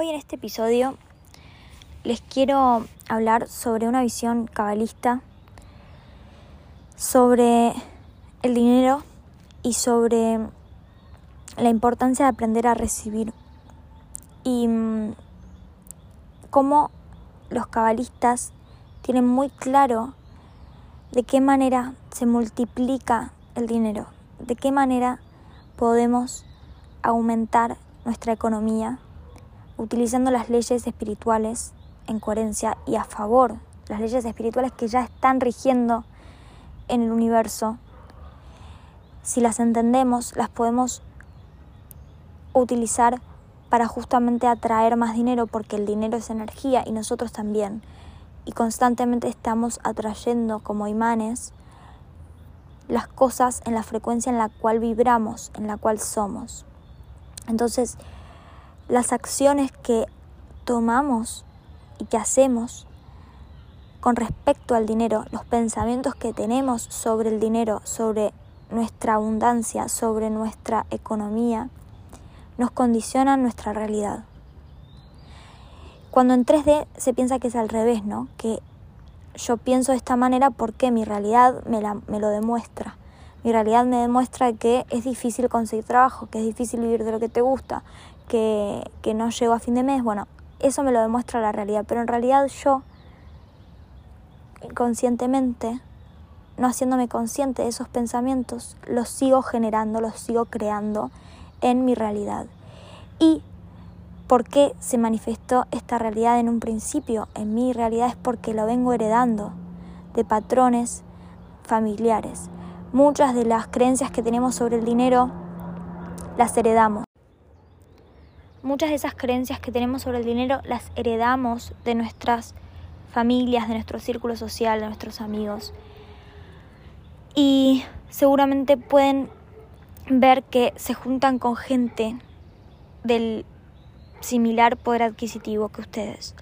Hoy en este episodio les quiero hablar sobre una visión cabalista, sobre el dinero y sobre la importancia de aprender a recibir. Y mm, cómo los cabalistas tienen muy claro de qué manera se multiplica el dinero, de qué manera podemos aumentar nuestra economía utilizando las leyes espirituales en coherencia y a favor, las leyes espirituales que ya están rigiendo en el universo. Si las entendemos, las podemos utilizar para justamente atraer más dinero porque el dinero es energía y nosotros también. Y constantemente estamos atrayendo como imanes las cosas en la frecuencia en la cual vibramos, en la cual somos. Entonces, las acciones que tomamos y que hacemos con respecto al dinero, los pensamientos que tenemos sobre el dinero, sobre nuestra abundancia, sobre nuestra economía, nos condicionan nuestra realidad. Cuando en 3D se piensa que es al revés, ¿no? Que yo pienso de esta manera porque mi realidad me, me lo demuestra. Mi realidad me demuestra que es difícil conseguir trabajo, que es difícil vivir de lo que te gusta, que, no llego a fin de mes. Bueno, eso me lo demuestra la realidad, pero en realidad yo, inconscientemente, no haciéndome consciente de esos pensamientos, los sigo generando, los sigo creando en mi realidad. ¿Y por qué se manifestó esta realidad en un principio? En mi realidad es porque lo vengo heredando de patrones familiares. Muchas de las creencias que tenemos sobre el dinero las heredamos. Muchas de esas creencias que tenemos sobre el dinero las heredamos de nuestras familias, de nuestro círculo social, de nuestros amigos. Y seguramente pueden ver que se juntan con gente del similar poder adquisitivo que ustedes.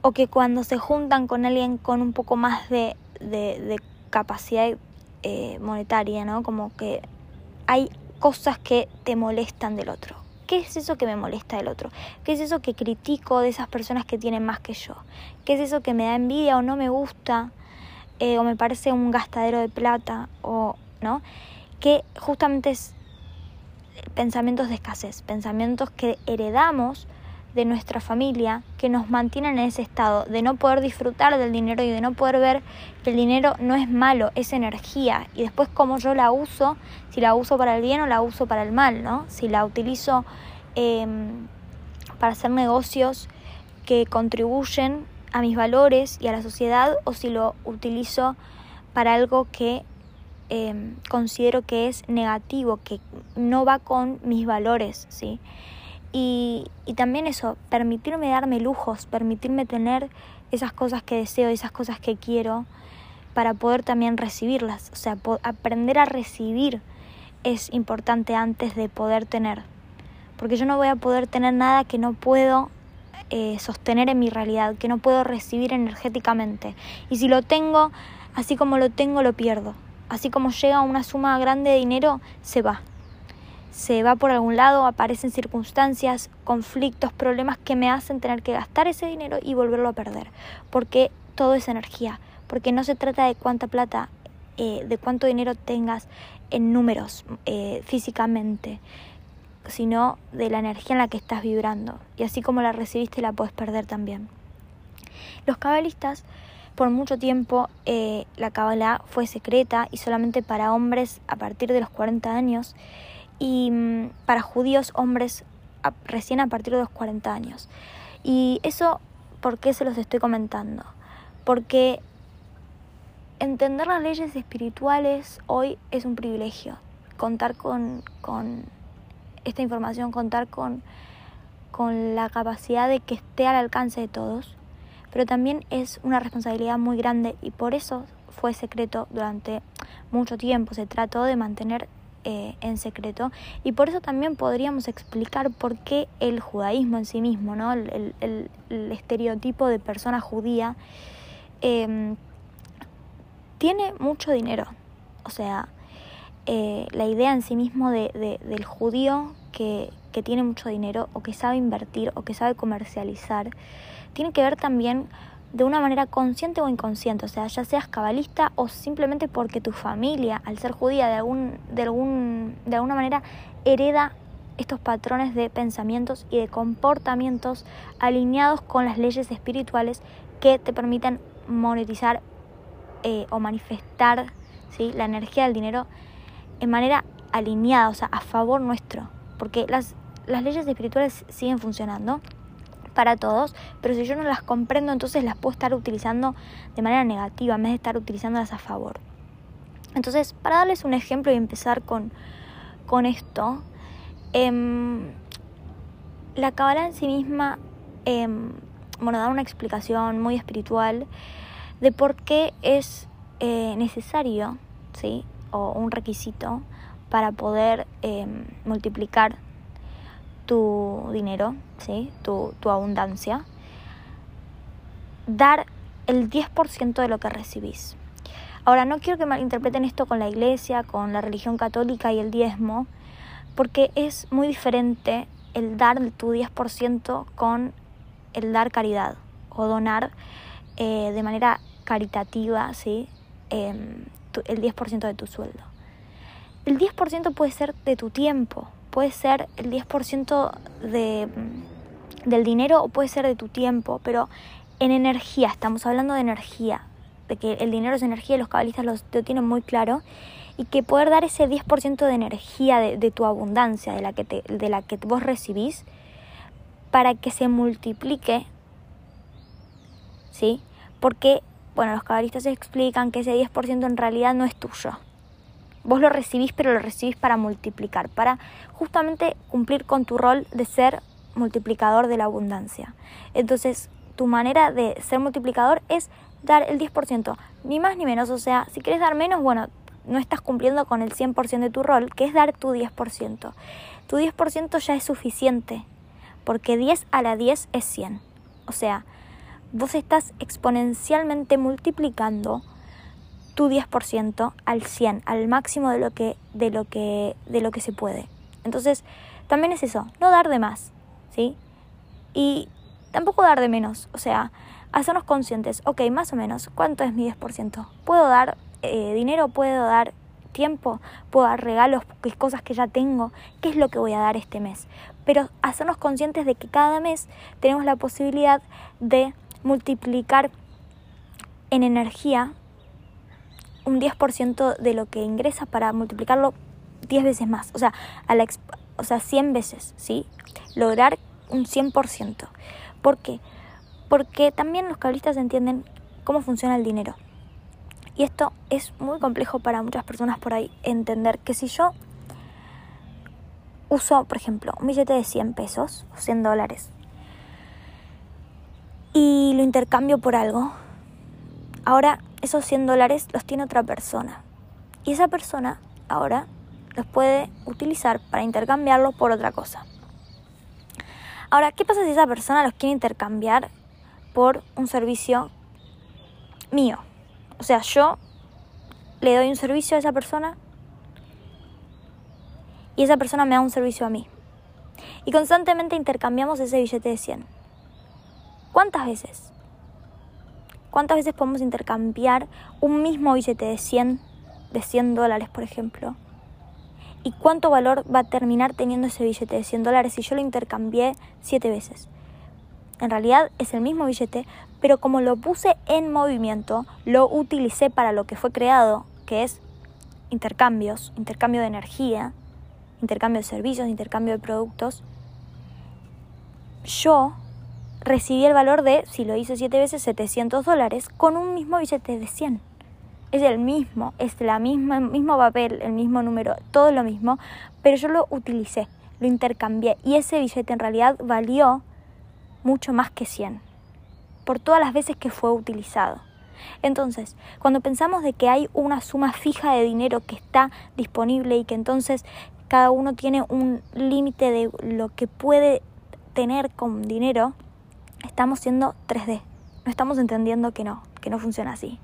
O que cuando se juntan con alguien con un poco más de, de, capacidad eh, monetaria, ¿no? Como que hay cosas que te molestan del otro. ¿Qué es eso que me molesta del otro? ¿Qué es eso que critico de esas personas que tienen más que yo? ¿Qué es eso que me da envidia o no me gusta? Eh, o me parece un gastadero de plata o no que justamente es pensamientos de escasez pensamientos que heredamos de nuestra familia que nos mantienen en ese estado de no poder disfrutar del dinero y de no poder ver que el dinero no es malo, es energía y después cómo yo la uso, si la uso para el bien o la uso para el mal, ¿no? Si la utilizo em, para hacer negocios que contribuyen a mis valores y a la sociedad o si lo utilizo para algo que em, considero que es negativo, que no va con mis valores, ¿sí? Y, también eso, permitirme darme lujos, permitirme tener esas cosas que deseo, esas cosas que quiero, para poder también recibirlas. O sea, aprender a recibir es importante antes de poder tener. Porque yo no voy a poder tener nada que no puedo eh, sostener en mi realidad, que no puedo recibir energéticamente. Y si lo tengo, así como lo tengo, lo pierdo. Así como llega una suma grande de dinero, se va se va por algún lado, aparecen circunstancias, conflictos, problemas que me hacen tener que gastar ese dinero y volverlo a perder, porque todo es energía, porque no se trata de cuánta plata, eh, de cuánto dinero tengas en números eh, físicamente, sino de la energía en la que estás vibrando, y así como la recibiste la puedes perder también. Los cabalistas por mucho tiempo eh, la Kabbalah fue secreta y solamente para hombres a partir de los 40 años y mm, para judíos hombres recién a partir de los 40 años. Y eso, ¿por qué se los estoy comentando? Porque entender las leyes espirituales hoy es un privilegio. Contar con, con esta información, contar con, con la capacidad de que esté al alcance de todos, pero también es una responsabilidad muy grande y por eso fue secreto durante mucho tiempo. Se trató de mantener eh, en secreto y por eso también podríamos explicar por qué el judaísmo en sí mismo, ¿no? el, estereotipo de persona judía, em, tiene mucho dinero. O sea, eh, la idea en sí mismo de, del judío que, que tiene mucho dinero o que sabe invertir o que sabe comercializar, tiene que ver también de una manera consciente o inconsciente, o sea, ya seas cabalista o simplemente porque tu familia, al ser judía, de, algún, de, algún, de alguna manera hereda estos patrones de pensamientos y de comportamientos alineados con las leyes espirituales que te permiten monetizar eh, o manifestar ¿sí? la energía del dinero en manera alineada, o sea, a favor nuestro. Porque las, las leyes espirituales siguen funcionando para todos, pero si yo no las comprendo, entonces las puedo estar utilizando de manera negativa en vez de estar utilizándolas a favor. Entonces, para darles un ejemplo y empezar con, con esto, em, la Kabbalah en sí misma, em, bueno, da una explicación muy espiritual de por qué es eh, necesario, ¿sí? O un requisito para poder em, multiplicar tu dinero, tu, tu abundancia, dar el 10% de lo que recibís. Ahora, no quiero que malinterpreten esto con la iglesia, con la religión católica y el diezmo, porque es muy diferente el dar tu 10% con el dar caridad o donar eh, de manera caritativa ¿sí? Em, el 10% de tu sueldo. El 10% puede ser de tu tiempo, puede ser el 10% de, mm, del dinero o puede ser de tu tiempo, pero en energía, estamos hablando de energía, de que el dinero es energía, los cabalistas lo, tienen muy claro, y que poder dar ese 10% de energía de, tu abundancia, de la, que te, de la que vos recibís, para que se multiplique, ¿sí? Porque, bueno, los cabalistas explican que ese 10% en realidad no es tuyo, Vos lo recibís, pero lo recibís para multiplicar, para justamente cumplir con tu rol de ser multiplicador de la abundancia. Entonces, tu manera de ser multiplicador es dar el 10%, ni más ni menos. O sea, si quieres dar menos, bueno, no estás cumpliendo con el 100% de tu rol, que es dar tu 10%. Tu 10% ya es suficiente, porque 10 a la 10 es 100. O sea, vos estás exponencialmente multiplicando tu 10% al 100, al máximo de lo que de lo que de lo que se puede. Entonces, también es eso, no dar de más, ¿sí? Y tampoco dar de menos, o sea, hacernos conscientes, ok, más o menos, ¿cuánto es mi 10%? ¿Puedo dar eh, dinero? ¿Puedo dar tiempo? ¿Puedo dar regalos? ¿Qué cosas que ya tengo? ¿Qué es lo que voy a dar este mes? Pero hacernos conscientes de que cada mes tenemos la posibilidad de multiplicar en energía un 10% de lo que ingresa para multiplicarlo 10 veces más, o sea, a la o sea, 100 veces, ¿sí? Lograr un 100%. ¿Por qué? Porque también los cabalistas entienden cómo funciona el dinero. Y esto es muy complejo para muchas personas por ahí entender que si yo uso, por ejemplo, un billete de 100 pesos o 100 dólares y lo intercambio por algo, ahora esos 100 dólares los tiene otra persona. Y esa persona ahora los puede utilizar para intercambiarlos por otra cosa. Ahora, ¿qué pasa si esa persona los quiere intercambiar por un servicio mío? O sea, yo le doy un servicio a esa persona y esa persona me da un servicio a mí. Y constantemente intercambiamos ese billete de 100. ¿Cuántas veces? ¿Cuántas veces podemos intercambiar un mismo billete de 100, de 100 dólares, por ejemplo? ¿Y cuánto valor va a terminar teniendo ese billete de 100 dólares si yo lo intercambié 7 veces? En realidad es el mismo billete, pero como lo puse en movimiento, lo utilicé para lo que fue creado, que es intercambios, intercambio de energía, intercambio de servicios, intercambio de productos, yo recibí el valor de, si lo hice siete veces, 700 dólares con un mismo billete de 100. Es el mismo, es la misma, el mismo papel, el mismo número, todo lo mismo, pero yo lo utilicé, lo intercambié y ese billete en realidad valió mucho más que 100 por todas las veces que fue utilizado. Entonces, cuando pensamos de que hay una suma fija de dinero que está disponible y que entonces cada uno tiene un límite de lo que puede tener con dinero, estamos siendo 3D. No estamos entendiendo que no, que no funciona así.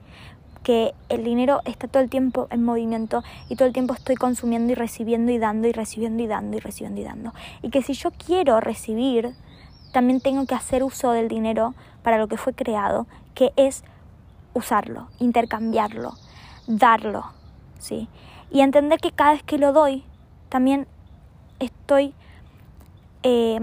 Que el dinero está todo el tiempo en movimiento y todo el tiempo estoy consumiendo y recibiendo y dando y recibiendo y dando y recibiendo y dando. Y que si yo quiero recibir, también tengo que hacer uso del dinero para lo que fue creado, que es usarlo, intercambiarlo, darlo, ¿sí? Y entender que cada vez que lo doy, también estoy eh,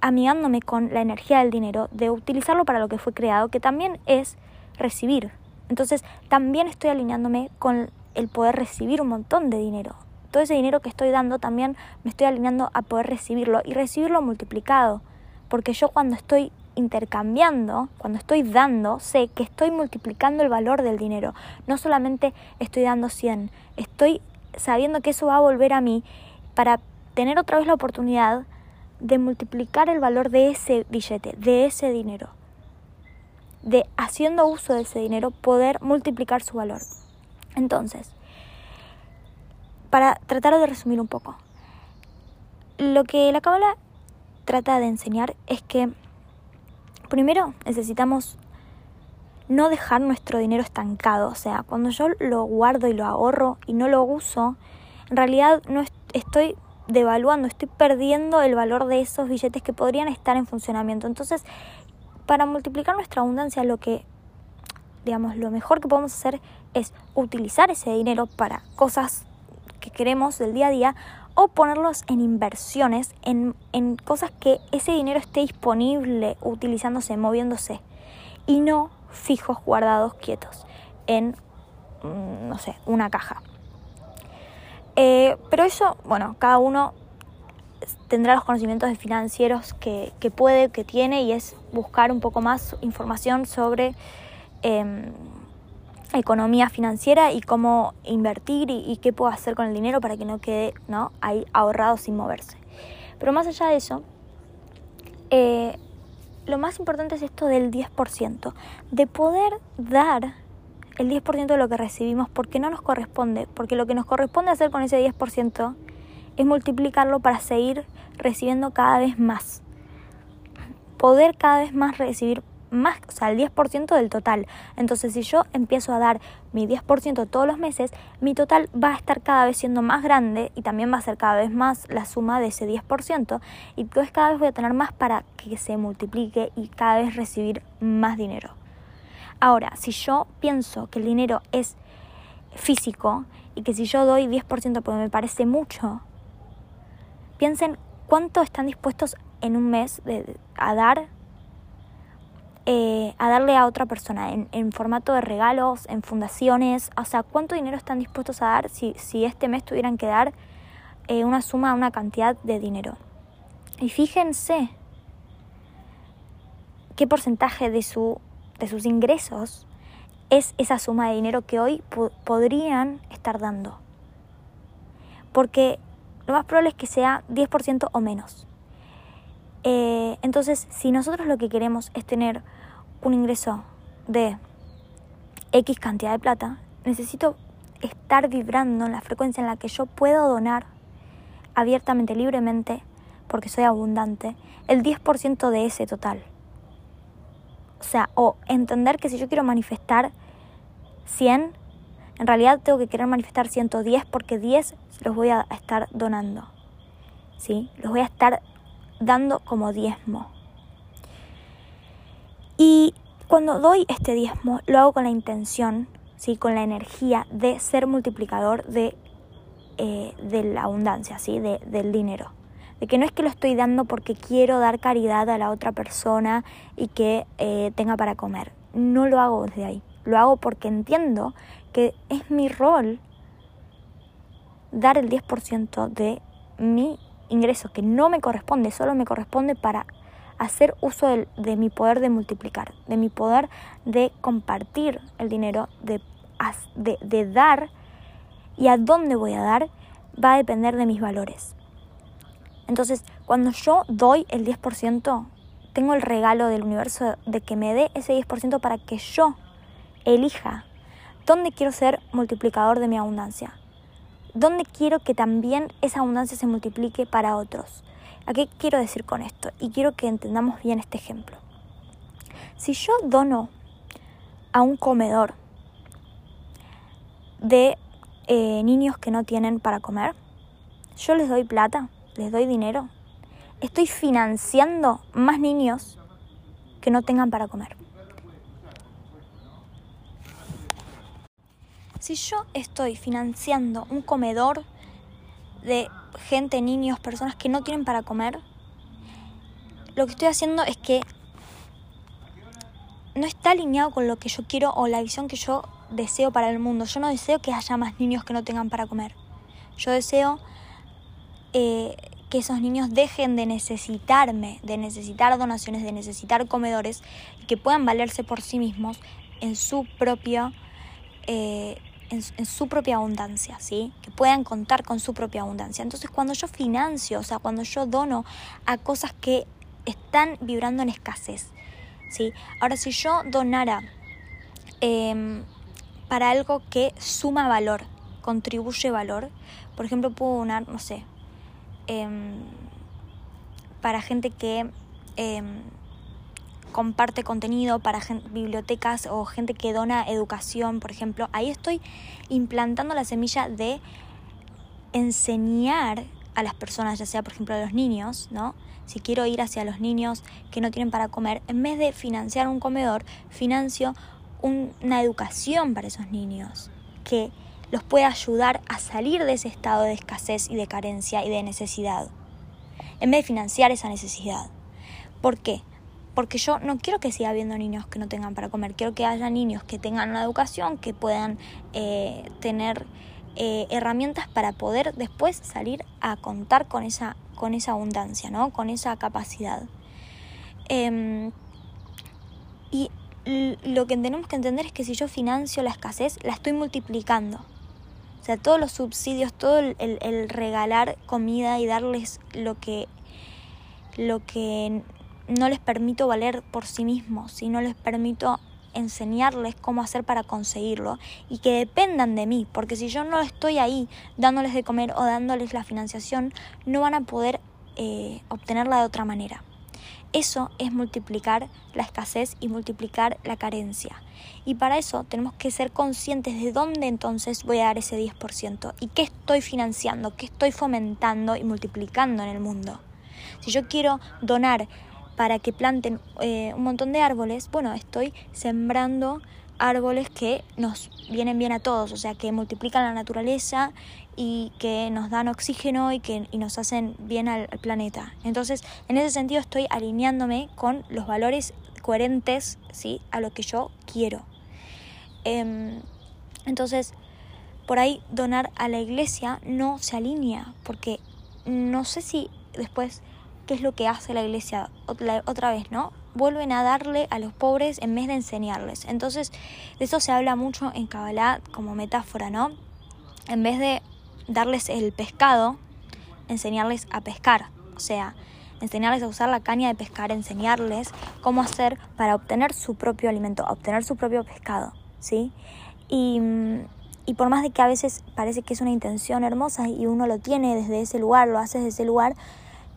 amigándome con la energía del dinero, de utilizarlo para lo que fue creado, que también es recibir. Entonces también estoy alineándome con el poder recibir un montón de dinero. Todo ese dinero que estoy dando también me estoy alineando a poder recibirlo y recibirlo multiplicado. Porque yo cuando estoy intercambiando, cuando estoy dando, sé que estoy multiplicando el valor del dinero. No solamente estoy dando 100, estoy sabiendo que eso va a volver a mí para tener otra vez la oportunidad de multiplicar el valor de ese billete, de ese dinero. De haciendo uso de ese dinero poder multiplicar su valor. Entonces, para tratar de resumir un poco, lo que la Cábala trata de enseñar es que primero necesitamos no dejar nuestro dinero estancado. O sea, cuando yo lo guardo y lo ahorro y no lo uso, en realidad no estoy devaluando, estoy perdiendo el valor de esos billetes que podrían estar en funcionamiento. Entonces, para multiplicar nuestra abundancia, lo que, digamos, lo mejor que podemos hacer es utilizar ese dinero para cosas que queremos del día a día o ponerlos en inversiones, en, en cosas que ese dinero esté disponible, utilizándose, moviéndose, y no fijos, guardados, quietos, en, mm, no sé, una caja. Eh, pero eso, bueno, cada uno tendrá los conocimientos financieros que, que, puede, que tiene, y es buscar un poco más información sobre em, economía financiera y cómo invertir y, qué puedo hacer con el dinero para que no quede ¿no? ahí ahorrado sin moverse. Pero más allá de eso, eh, lo más importante es esto del 10%, de poder dar el 10% de lo que recibimos porque no nos corresponde, porque lo que nos corresponde hacer con ese 10% es multiplicarlo para seguir recibiendo cada vez más. Poder cada vez más recibir más, o sea, el 10% del total. Entonces, si yo empiezo a dar mi 10% todos los meses, mi total va a estar cada vez siendo más grande y también va a ser cada vez más la suma de ese 10%. Y entonces cada vez voy a tener más para que se multiplique y cada vez recibir más dinero. Ahora, si yo pienso que el dinero es físico y que si yo doy 10% porque me parece mucho, piensen cuánto están dispuestos en un mes a dar eh, a darle a otra persona en, formato de regalos, en fundaciones, o sea, cuánto dinero están dispuestos a dar si, si este mes tuvieran que dar eh, una suma, una cantidad de dinero. Y fíjense qué porcentaje de, su, de sus ingresos es esa suma de dinero que hoy podrían estar dando. Porque lo más probable es que sea 10% o menos. Eh, entonces, si nosotros lo que queremos es tener un ingreso de X cantidad de plata, necesito estar vibrando en la frecuencia en la que yo puedo donar abiertamente, libremente, porque soy abundante, el 10% de ese total. O sea, o entender que si yo quiero manifestar 100, en realidad tengo que querer manifestar 110 porque 10 los voy a estar donando. ¿Sí? Los voy a estar dando como diezmo. Y cuando doy este diezmo, lo hago con la intención, ¿sí? con la energía de ser multiplicador de, eh, de la abundancia, ¿sí? De, del dinero. De que no es que lo estoy dando porque quiero dar caridad a la otra persona y que eh, tenga para comer. No lo hago desde ahí. Lo hago porque entiendo que es mi rol dar el 10% de mi ingreso que no me corresponde, solo me corresponde para hacer uso de, mi poder de multiplicar, de mi poder de compartir el dinero, de, de, de dar y a dónde voy a dar va a depender de mis valores. Entonces, cuando yo doy el 10%, tengo el regalo del universo de que me dé ese 10% para que yo elija dónde quiero ser multiplicador de mi abundancia. ¿Dónde quiero que también esa abundancia se multiplique para otros? ¿A qué quiero decir con esto? Y quiero que entendamos bien este ejemplo. Si yo dono a un comedor de eh, niños que no tienen para comer. Yo les doy plata, les doy dinero. Estoy financiando más niños que no tengan para comer. Si yo estoy financiando un comedor de gente, niños, personas que no tienen para comer, lo que estoy haciendo es que no está alineado con lo que yo quiero o la visión que yo deseo para el mundo. Yo no deseo que haya más niños que no tengan para comer. Yo deseo eh, que esos niños dejen de necesitarme, de necesitar donaciones, de necesitar comedores, y que puedan valerse por sí mismos en su propia, eh, en, su propia abundancia, ¿sí? Que puedan contar con su propia abundancia. Entonces, cuando yo financio, o sea, cuando yo dono a cosas que están vibrando en escasez, ¿sí? Ahora, si yo donara em, para algo que suma valor, contribuye valor, por ejemplo, puedo donar, no sé, em, para gente que em, comparte contenido, para bibliotecas o gente que dona educación, por ejemplo, ahí estoy implantando la semilla de enseñar a las personas, ya sea por ejemplo a los niños, ¿no? Si quiero ir hacia los niños que no tienen para comer, en vez de financiar un comedor, financio una educación para esos niños que los pueda ayudar a salir de ese estado de escasez y de carencia y de necesidad, en vez de financiar esa necesidad. ¿Por qué? Porque yo no quiero que siga habiendo niños que no tengan para comer, quiero que haya niños que tengan una educación, que puedan eh, tener eh, herramientas para poder después salir a contar con esa, con esa abundancia, ¿no? con esa capacidad. Em, y lo que tenemos que entender es que si yo financio la escasez, la estoy multiplicando. O sea, todos los subsidios, todo el, el regalar comida y darles lo que, lo que no les permito valer por sí mismos, si no les permito enseñarles cómo hacer para conseguirlo y que dependan de mí, porque si yo no estoy ahí dándoles de comer o dándoles la financiación, no van a poder eh, obtenerla de otra manera. Eso es multiplicar la escasez y multiplicar la carencia. Y para eso tenemos que ser conscientes de dónde entonces voy a dar ese 10% y qué estoy financiando, qué estoy fomentando y multiplicando en el mundo. Si yo quiero donar para que planten eh, un montón de árboles, bueno, estoy sembrando árboles que nos vienen bien a todos, o sea, que multiplican la naturaleza y que nos dan oxígeno y que nos hacen bien al, planeta. Entonces, en ese sentido estoy alineándome con los valores coherentes, ¿sí? A lo que yo quiero. Em, entonces, por ahí donar a la iglesia no se alinea, porque no sé si después qué es lo que hace la iglesia otra vez, ¿no? Vuelven a darle a los pobres en vez de enseñarles. Entonces, de eso se habla mucho en Kabbalah como metáfora, ¿no? En vez de darles el pescado, enseñarles a pescar. O sea, enseñarles a usar la caña de pescar, enseñarles cómo hacer para obtener su propio alimento, obtener su propio pescado, ¿sí? Y, y por más de que a veces parece que es una intención hermosa y uno lo tiene desde ese lugar, lo hace desde ese lugar,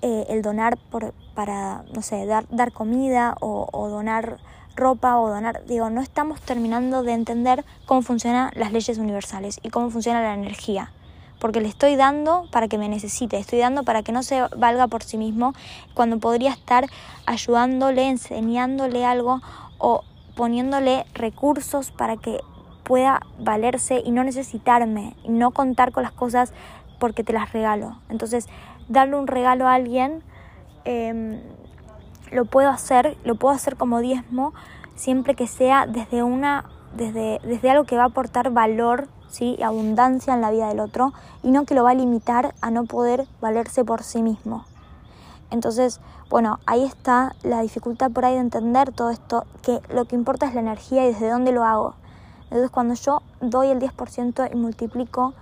eh, el donar por, para, no sé, dar, dar comida o, donar ropa o donar, digo, no estamos terminando de entender cómo funcionan las leyes universales y cómo funciona la energía. Porque le estoy dando para que me necesite, estoy dando para que no se valga por sí mismo, cuando podría estar ayudándole, enseñándole algo o poniéndole recursos para que pueda valerse y no necesitarme, y no contar con las cosas porque te las regalo. Entonces, darle un regalo a alguien, em, lo puedo hacer, lo puedo hacer como diezmo, siempre que sea desde una, desde, desde algo que va a aportar valor, ¿sí? abundancia en la vida del otro, y no que lo va a limitar a no poder valerse por sí mismo. Entonces, bueno, ahí está la dificultad por ahí de entender todo esto, que lo que importa es la energía y desde dónde lo hago. Entonces, cuando yo doy el 10% y multiplico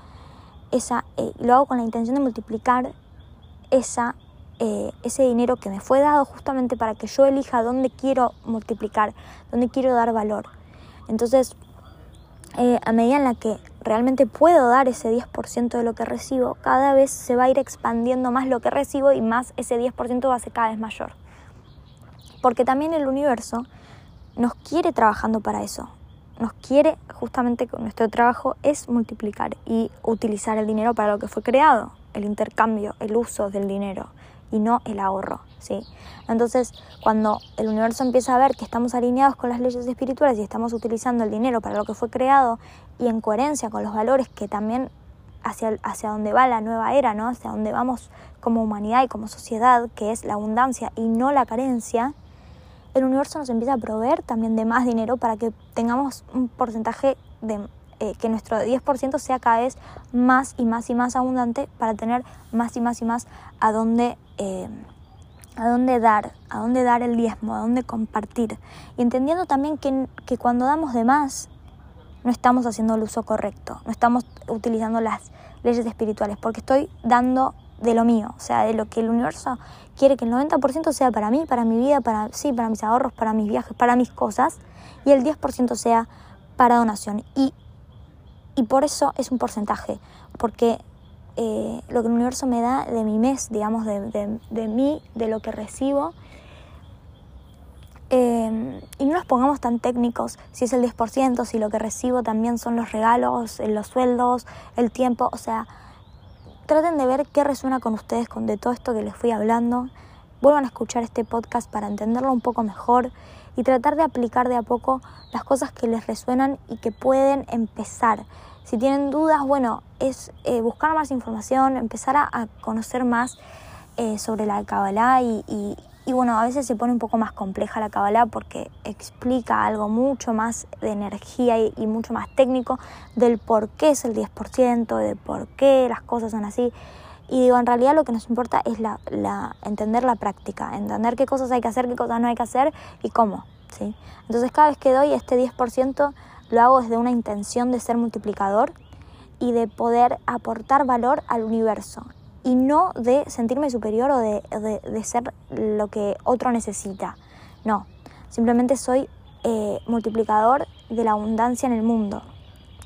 esa, eh, lo hago con la intención de multiplicar esa, eh, ese dinero que me fue dado justamente para que yo elija dónde quiero multiplicar, dónde quiero dar valor. Entonces, eh, a medida en la que realmente puedo dar ese 10% de lo que recibo, cada vez se va a ir expandiendo más lo que recibo y más ese 10% va a ser cada vez mayor. Porque también el universo nos quiere trabajando para eso. nos quiere justamente con nuestro trabajo es multiplicar y utilizar el dinero para lo que fue creado, el intercambio, el uso del dinero y no el ahorro, ¿sí? Entonces, cuando el universo empieza a ver que estamos alineados con las leyes espirituales y estamos utilizando el dinero para lo que fue creado y en coherencia con los valores que también hacia, hacia donde va la nueva era, ¿no? Hacia donde vamos como humanidad y como sociedad, que es la abundancia y no la carencia, el universo nos empieza a proveer también de más dinero para que tengamos un porcentaje de eh, que nuestro 10% sea cada vez más y más y más abundante para tener más y más y más a dónde, eh, a dónde dar, a dónde dar el diezmo, a dónde compartir. Y entendiendo también que, que cuando damos de más, no estamos haciendo el uso correcto, no estamos utilizando las leyes espirituales, porque estoy dando de lo mío, o sea, de lo que el universo quiere que el 90% sea para mí, para mi vida, para, sí, para mis ahorros, para mis viajes, para mis cosas, y el 10% sea para donación. Y, y por eso es un porcentaje, porque eh, lo que el universo me da de mi mes, digamos, de, de, de mí, de lo que recibo, eh, y no nos pongamos tan técnicos, si es el 10%, si lo que recibo también son los regalos, los sueldos, el tiempo, o sea, traten de ver qué resuena con ustedes con de todo esto que les fui hablando. Vuelvan a escuchar este podcast para entenderlo un poco mejor y tratar de aplicar de a poco las cosas que les resuenan y que pueden empezar. Si tienen dudas, bueno, es eh, buscar más información, empezar a, conocer más eh, sobre la Kabbalah y, y bueno, a veces se pone un poco más compleja la Kabbalah porque explica algo mucho más de energía y, mucho más técnico del por qué es el 10%, de por qué las cosas son así. Y digo, en realidad lo que nos importa es la, la, entender la práctica, entender qué cosas hay que hacer, qué cosas no hay que hacer y cómo. ¿sí? Entonces cada vez que doy este 10% lo hago desde una intención de ser multiplicador y de poder aportar valor al universo y no de sentirme superior o de, de, ser lo que otro necesita. No, simplemente soy eh, multiplicador de la abundancia en el mundo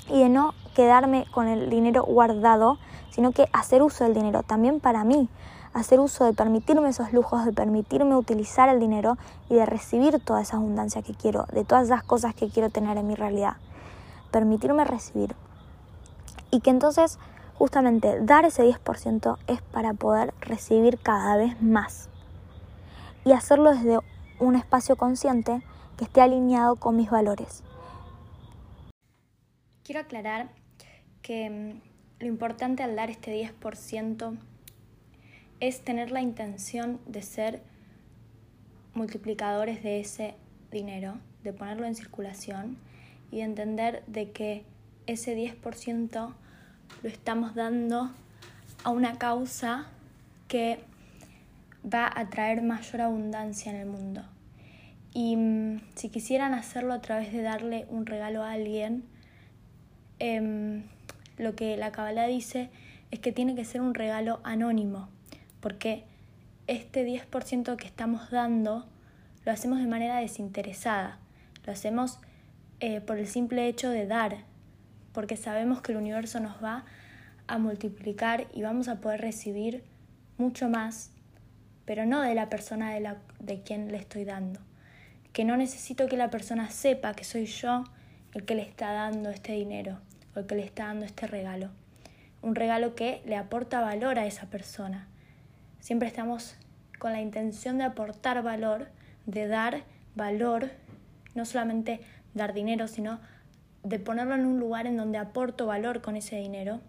y de no quedarme con el dinero guardado, sino que hacer uso del dinero también para mí, hacer uso de permitirme esos lujos, de permitirme utilizar el dinero y de recibir toda esa abundancia que quiero, de todas esas cosas que quiero tener en mi realidad. Permitirme recibir. Y que entonces justamente dar ese 10% es para poder recibir cada vez más y hacerlo desde un espacio consciente que esté alineado con mis valores. Quiero aclarar que mm, lo importante al dar este 10% es tener la intención de ser multiplicadores de ese dinero, de ponerlo en circulación y de entender de que ese 10% lo estamos dando a una causa que va a traer mayor abundancia en el mundo. Y mm, si quisieran hacerlo a través de darle un regalo a alguien, em, lo que la Kabbalah dice es que tiene que ser un regalo anónimo, porque este 10% que estamos dando lo hacemos de manera desinteresada, lo hacemos eh, por el simple hecho de dar, porque sabemos que el universo nos va a multiplicar y vamos a poder recibir mucho más, pero no de la persona de, la, de quien le estoy dando. Que no necesito que la persona sepa que soy yo el que le está dando este dinero o el que le está dando este regalo. Un regalo que le aporta valor a esa persona. Siempre estamos con la intención de aportar valor, de dar valor, no solamente dar dinero, sino de ponerlo en un lugar en donde aporto valor con ese dinero,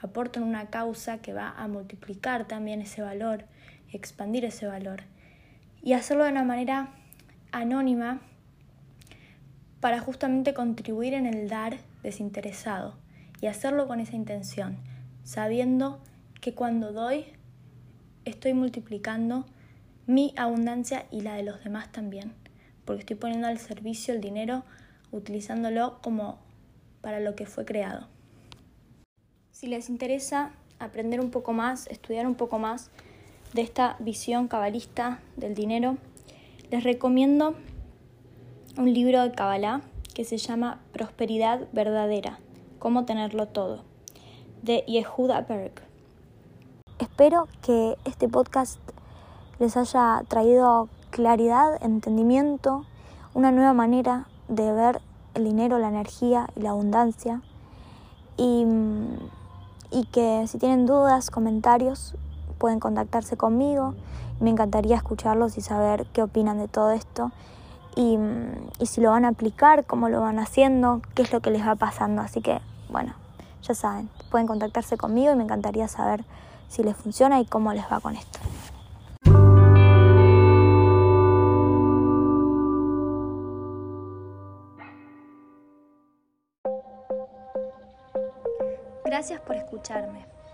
aporto en una causa que va a multiplicar también ese valor, expandir ese valor y hacerlo de una manera anónima para justamente contribuir en el dar desinteresado y hacerlo con esa intención, sabiendo que cuando doy estoy multiplicando mi abundancia y la de los demás también, porque estoy poniendo al servicio el dinero utilizándolo como para lo que fue creado. Si les interesa aprender un poco más, estudiar un poco más de esta visión cabalista del dinero, les recomiendo un libro de Kabbalah que se llama Prosperidad Verdadera, cómo tenerlo todo, de Yehuda Berg. Espero que este podcast les haya traído claridad, entendimiento, una nueva manera de ver el dinero, la energía y la abundancia. Y, y que si tienen dudas, comentarios, pueden contactarse conmigo. Me encantaría escucharlos y saber qué opinan de todo esto y, si lo van a aplicar, cómo lo van haciendo, qué es lo que les va pasando. Así que, bueno, ya saben, pueden contactarse conmigo y me encantaría saber si les funciona y cómo les va con esto. Gracias por escucharme.